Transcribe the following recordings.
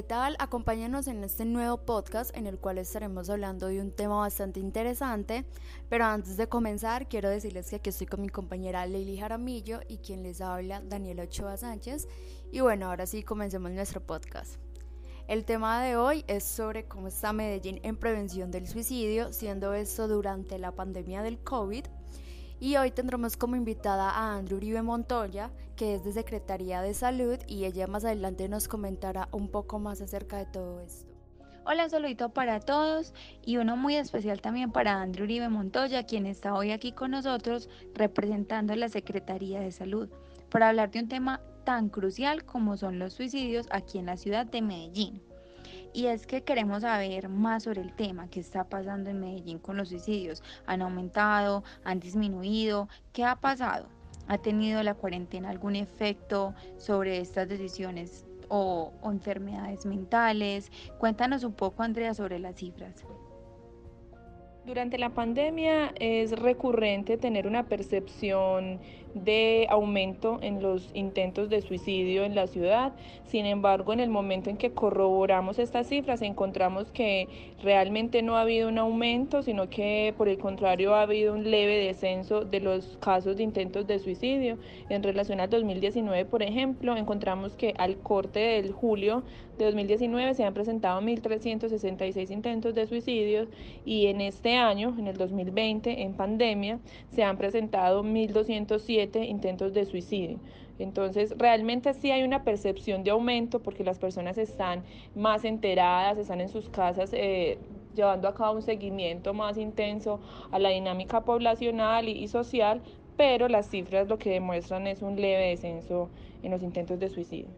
¿qué tal? Acompáñanos en este nuevo podcast en el cual estaremos hablando de un tema bastante interesante, pero antes de comenzar quiero decirles que aquí estoy con mi compañera Leili Jaramillo y quien les habla Daniela Ochoa Sánchez y bueno, ahora sí comencemos nuestro podcast. El tema de hoy es sobre cómo está Medellín en prevención del suicidio, siendo esto durante la pandemia del COVID y hoy tendremos como invitada a Andrew Uribe Montoya, que es de Secretaría de Salud y ella más adelante nos comentará un poco más acerca de todo esto. Hola, un saludito para todos y uno muy especial también para Andrew Uribe Montoya, quien está hoy aquí con nosotros representando la Secretaría de Salud para hablar de un tema tan crucial como son los suicidios aquí en la ciudad de Medellín. Y es que queremos saber más sobre el tema, qué está pasando en Medellín con los suicidios. ¿Han aumentado? ¿Han disminuido? ¿Qué ha pasado? ¿Ha tenido la cuarentena algún efecto sobre estas decisiones o, enfermedades mentales? Cuéntanos un poco, Andrea, sobre las cifras. Durante la pandemia es recurrente tener una percepción de aumento en los intentos de suicidio en la ciudad. Sin embargo, en el momento en que corroboramos estas cifras, encontramos que realmente no ha habido un aumento, sino que por el contrario ha habido un leve descenso de los casos de intentos de suicidio. En relación al 2019, por ejemplo, encontramos que al corte del julio de 2019 se han presentado 1.366 intentos de suicidio y en este año, en el 2020, en pandemia, se han presentado 1.207 intentos de suicidio. Entonces, realmente sí hay una percepción de aumento porque las personas están más enteradas, están en sus casas eh, llevando a cabo un seguimiento más intenso a la dinámica poblacional y social, pero las cifras lo que demuestran es un leve descenso en los intentos de suicidio.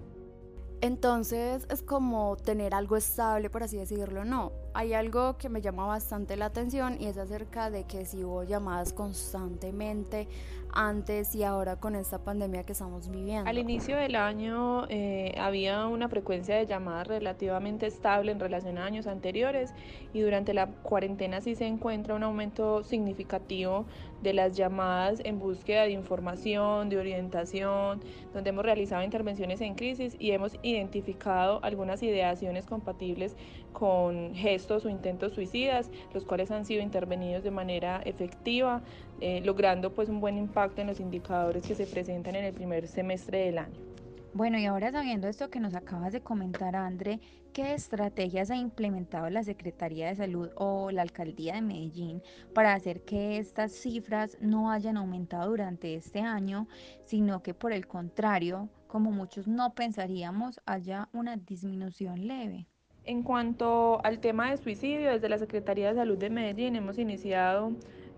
Entonces es como tener algo estable, por así decirlo, no. Hay algo que me llama bastante la atención y es acerca de que si hubo llamadas constantemente antes y ahora con esta pandemia que estamos viviendo. Al inicio del año eh, había una frecuencia de llamadas relativamente estable en relación a años anteriores y durante la cuarentena sí se encuentra un aumento significativo de las llamadas en búsqueda de información, de orientación, donde hemos realizado intervenciones en crisis y hemos identificado algunas ideaciones compatibles con gestos o intentos suicidas, los cuales han sido intervenidos de manera efectiva, eh, logrando pues un buen impacto en los indicadores que se presentan en el primer semestre del año. Bueno, y ahora sabiendo esto que nos acabas de comentar, André, ¿qué estrategias ha implementado la Secretaría de Salud o la Alcaldía de Medellín para hacer que estas cifras no hayan aumentado durante este año, sino que por el contrario, como muchos no pensaríamos, haya una disminución leve? En cuanto al tema de suicidio, desde la Secretaría de Salud de Medellín hemos iniciado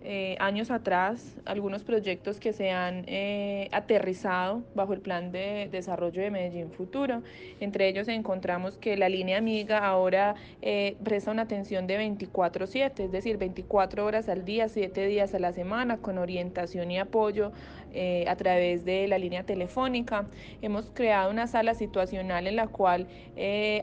eh, años atrás algunos proyectos que se han eh, aterrizado bajo el plan de desarrollo de Medellín Futuro. Entre ellos encontramos que la línea amiga ahora eh, presta una atención de 24/7, es decir, 24 horas al día, 7 días a la semana, con orientación y apoyo a través de la línea telefónica. Hemos creado una sala situacional en la cual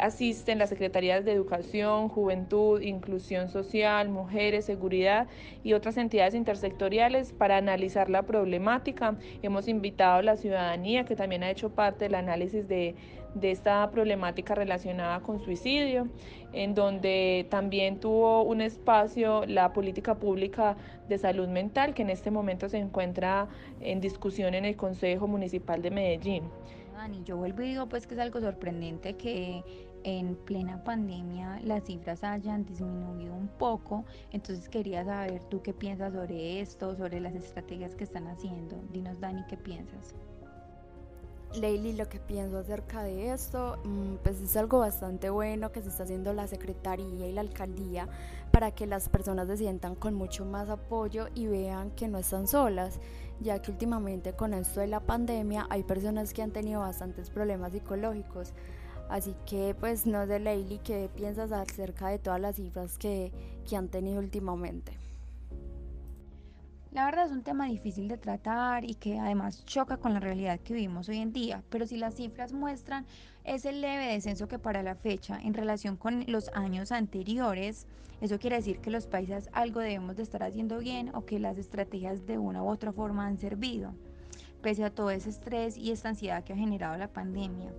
asisten las secretarías de Educación, Juventud, Inclusión Social, Mujeres, Seguridad y otras entidades entidades intersectoriales para analizar la problemática. Hemos invitado a la ciudadanía que también ha hecho parte del análisis de, de esta problemática relacionada con suicidio, en donde también tuvo un espacio la política pública de salud mental que en este momento se encuentra en discusión en el Consejo Municipal de Medellín. Dani, yo vuelvo y digo pues que es algo sorprendente que en plena pandemia las cifras hayan disminuido un poco. Entonces quería saber tú qué piensas sobre esto, sobre las estrategias que están haciendo. Dinos Dani, ¿qué piensas? Leili, lo que pienso acerca de esto, mm, pues es algo bastante bueno que se está haciendo la Secretaría y la Alcaldía para que las personas se sientan con mucho más apoyo y vean que no están solas, ya que últimamente con esto de la pandemia hay personas que han tenido bastantes problemas psicológicos. Así que pues no sé Leili, ¿qué piensas acerca de todas las cifras que, que han tenido últimamente? La verdad es un tema difícil de tratar y que además choca con la realidad que vivimos hoy en día, pero si las cifras muestran ese leve descenso que para la fecha en relación con los años anteriores, eso quiere decir que los países algo debemos de estar haciendo bien o que las estrategias de una u otra forma han servido, pese a todo ese estrés y esta ansiedad que ha generado la pandemia.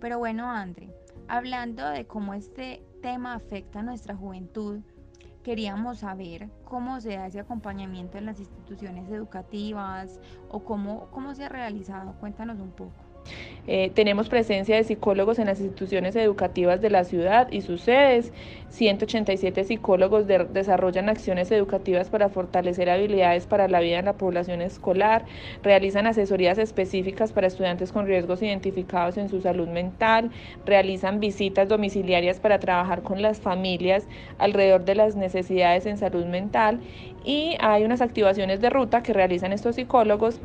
Pero bueno, André, Hablando de cómo este tema afecta a nuestra juventud, queríamos saber cómo se da ese acompañamiento en las instituciones educativas o cómo, cómo se ha realizado. Cuéntanos un poco. Eh, tenemos presencia de psicólogos en las instituciones educativas de la ciudad y sus sedes. 187 psicólogos desarrollan acciones educativas para fortalecer habilidades para la vida en la población escolar, realizan asesorías específicas para estudiantes con riesgos identificados en su salud mental, realizan visitas domiciliarias para trabajar con las familias alrededor de las necesidades en salud mental. Y hay unas activaciones de ruta que realizan estos psicólogos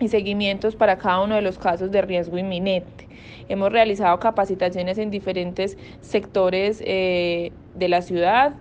y seguimientos para cada uno de los casos de riesgo inminente. Hemos realizado capacitaciones en diferentes sectores eh, de la ciudad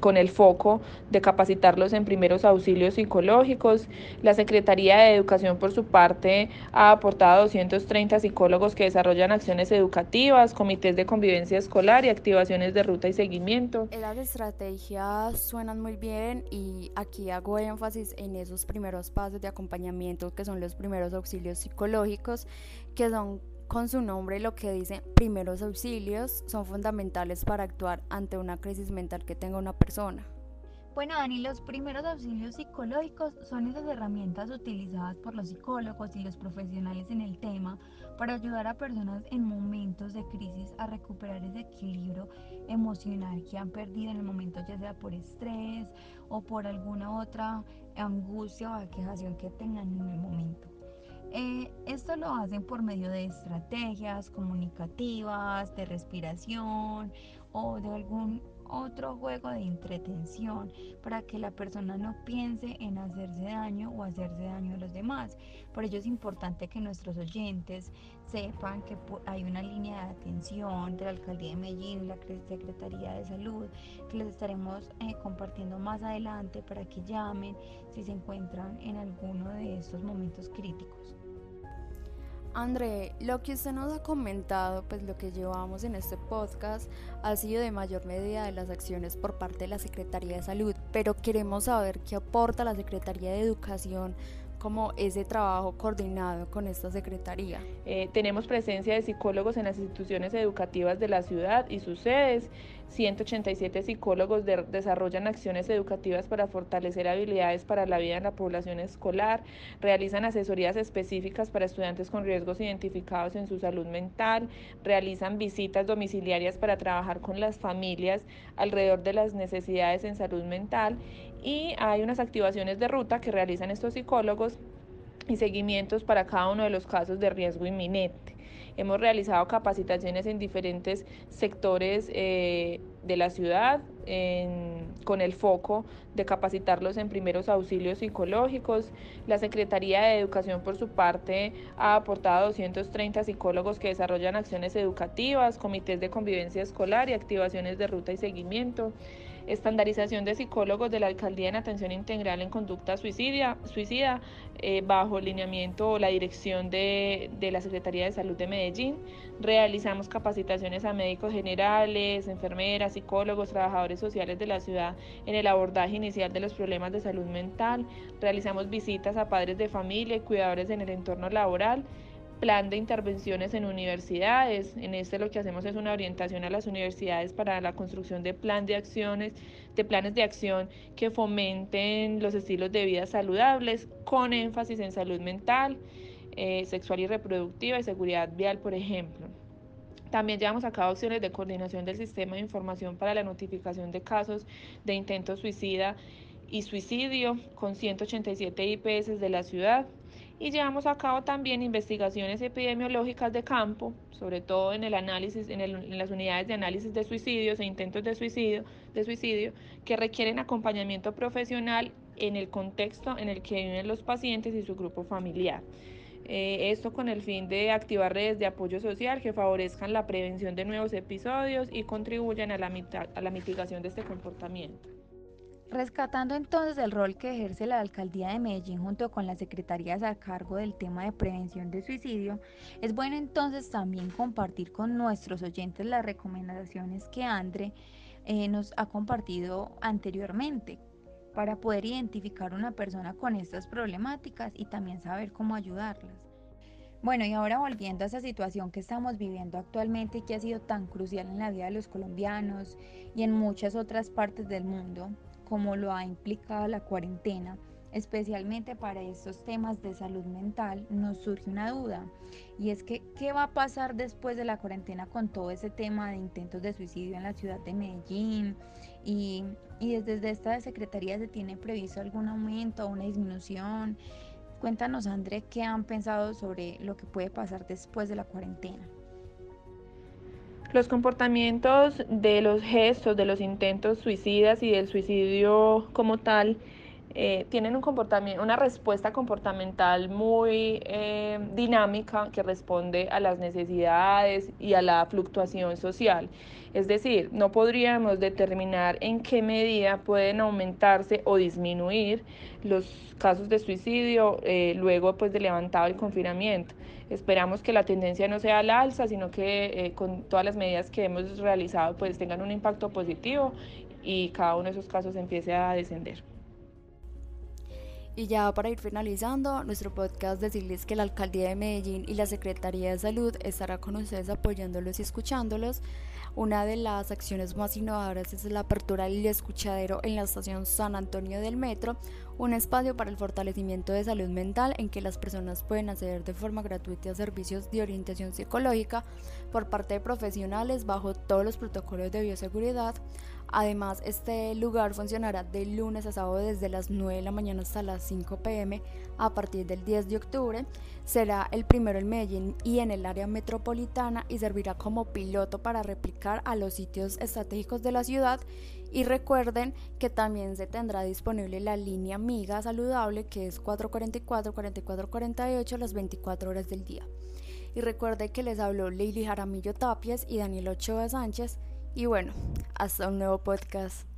con el foco de capacitarlos en primeros auxilios psicológicos. La Secretaría de Educación, por su parte, ha aportado 230 psicólogos que desarrollan acciones educativas, comités de convivencia escolar y activaciones de ruta y seguimiento. Las estrategias suenan muy bien y aquí hago énfasis en esos primeros pasos de acompañamiento que son los primeros auxilios psicológicos, que son con su nombre lo que dice primeros auxilios son fundamentales para actuar ante una crisis mental que tenga una persona. Bueno, Dani, los primeros auxilios psicológicos son esas herramientas utilizadas por los psicólogos y los profesionales en el tema para ayudar a personas en momentos de crisis a recuperar ese equilibrio emocional que han perdido en el momento, ya sea por estrés o por alguna otra angustia o aquejación que tengan en el momento. Eh, esto lo hacen por medio de estrategias comunicativas, de respiración o de algún otro juego de entretención para que la persona no piense en hacerse daño o hacerse daño a los demás. Por ello es importante que nuestros oyentes sepan que hay una línea de atención de la Alcaldía de Medellín, la Secretaría de Salud, que les estaremos eh, compartiendo más adelante para que llamen si se encuentran en alguno de estos momentos críticos. André, lo que usted nos ha comentado, pues lo que llevamos en este podcast ha sido de mayor medida de las acciones por parte de la Secretaría de Salud, pero queremos saber qué aporta la Secretaría de Educación como ese trabajo coordinado con esta Secretaría. Eh, tenemos presencia de psicólogos en las instituciones educativas de la ciudad y sus sedes. 187 psicólogos desarrollan acciones educativas para fortalecer habilidades para la vida en la población escolar, realizan asesorías específicas para estudiantes con riesgos identificados en su salud mental, realizan visitas domiciliarias para trabajar con las familias alrededor de las necesidades en salud mental y hay unas activaciones de ruta que realizan estos psicólogos y seguimientos para cada uno de los casos de riesgo inminente. Hemos realizado capacitaciones en diferentes sectores eh, de la ciudad con el foco de capacitarlos en primeros auxilios psicológicos. La Secretaría de Educación, por su parte, ha aportado 230 psicólogos que desarrollan acciones educativas, comités de convivencia escolar y activaciones de ruta y seguimiento estandarización de psicólogos de la Alcaldía en Atención Integral en Conducta Suicida, suicida eh, bajo lineamiento o la dirección de, de la Secretaría de Salud de Medellín. Realizamos capacitaciones a médicos generales, enfermeras, psicólogos, trabajadores sociales de la ciudad en el abordaje inicial de los problemas de salud mental. Realizamos visitas a padres de familia y cuidadores en el entorno laboral plan de intervenciones en universidades. En este lo que hacemos es una orientación a las universidades para la construcción de plan de acciones, de planes de acción que fomenten los estilos de vida saludables con énfasis en salud mental, eh, sexual y reproductiva y seguridad vial, por ejemplo. También llevamos a cabo acciones de coordinación del sistema de información para la notificación de casos de intento suicida y suicidio con 187 IPS de la ciudad y llevamos a cabo también investigaciones epidemiológicas de campo, sobre todo en el análisis, en, las unidades de análisis de suicidios e intentos de suicidio, de suicidio, que requieren acompañamiento profesional en el contexto en el que viven los pacientes y su grupo familiar. Eh, esto con el fin de activar redes de apoyo social que favorezcan la prevención de nuevos episodios y contribuyan a la, a la mitigación de este comportamiento. Rescatando entonces el rol que ejerce la Alcaldía de Medellín junto con las secretarías a cargo del tema de prevención de suicidio, es bueno entonces también compartir con nuestros oyentes las recomendaciones que Andre eh, nos ha compartido anteriormente para poder identificar una persona con estas problemáticas y también saber cómo ayudarlas. Bueno, y ahora volviendo a esa situación que estamos viviendo actualmente y que ha sido tan crucial en la vida de los colombianos y en muchas otras partes del mundo, como lo ha implicado la cuarentena, especialmente para estos temas de salud mental, nos surge una duda. Y es que, ¿qué va a pasar después de la cuarentena con todo ese tema de intentos de suicidio en la ciudad de Medellín? Y, y desde esta secretaría se tiene previsto algún aumento o una disminución. Cuéntanos, André, qué han pensado sobre lo que puede pasar después de la cuarentena. Los comportamientos de los gestos, de los intentos suicidas y del suicidio como tal, eh, tienen un comportamiento, una respuesta comportamental muy eh, dinámica que responde a las necesidades y a la fluctuación social. Es decir, no podríamos determinar en qué medida pueden aumentarse o disminuir los casos de suicidio eh, luego pues, de levantado el confinamiento. Esperamos que la tendencia no sea al alza, sino que con todas las medidas que hemos realizado pues tengan un impacto positivo y cada uno de esos casos empiece a descender. Y ya para ir finalizando, nuestro podcast decirles que la Alcaldía de Medellín y la Secretaría de Salud estará con ustedes apoyándolos y escuchándolos. Una de las acciones más innovadoras es la apertura del escuchadero en la estación San Antonio del Metro, un espacio para el fortalecimiento de salud mental en que las personas pueden acceder de forma gratuita a servicios de orientación psicológica por parte de profesionales bajo todos los protocolos de bioseguridad. Además, este lugar funcionará de lunes a sábado desde las 9 de la mañana hasta las 5 pm a partir del 10 de octubre. Será el primero en Medellín y en el área metropolitana y servirá como piloto para replicar a los sitios estratégicos de la ciudad. Y recuerden que también se tendrá disponible la línea Amiga Saludable que es 444-4448 las 24 horas del día. Y recuerde que les habló Leili Jaramillo Tapias y Daniel Ochoa Sánchez. Y bueno, hasta un nuevo podcast.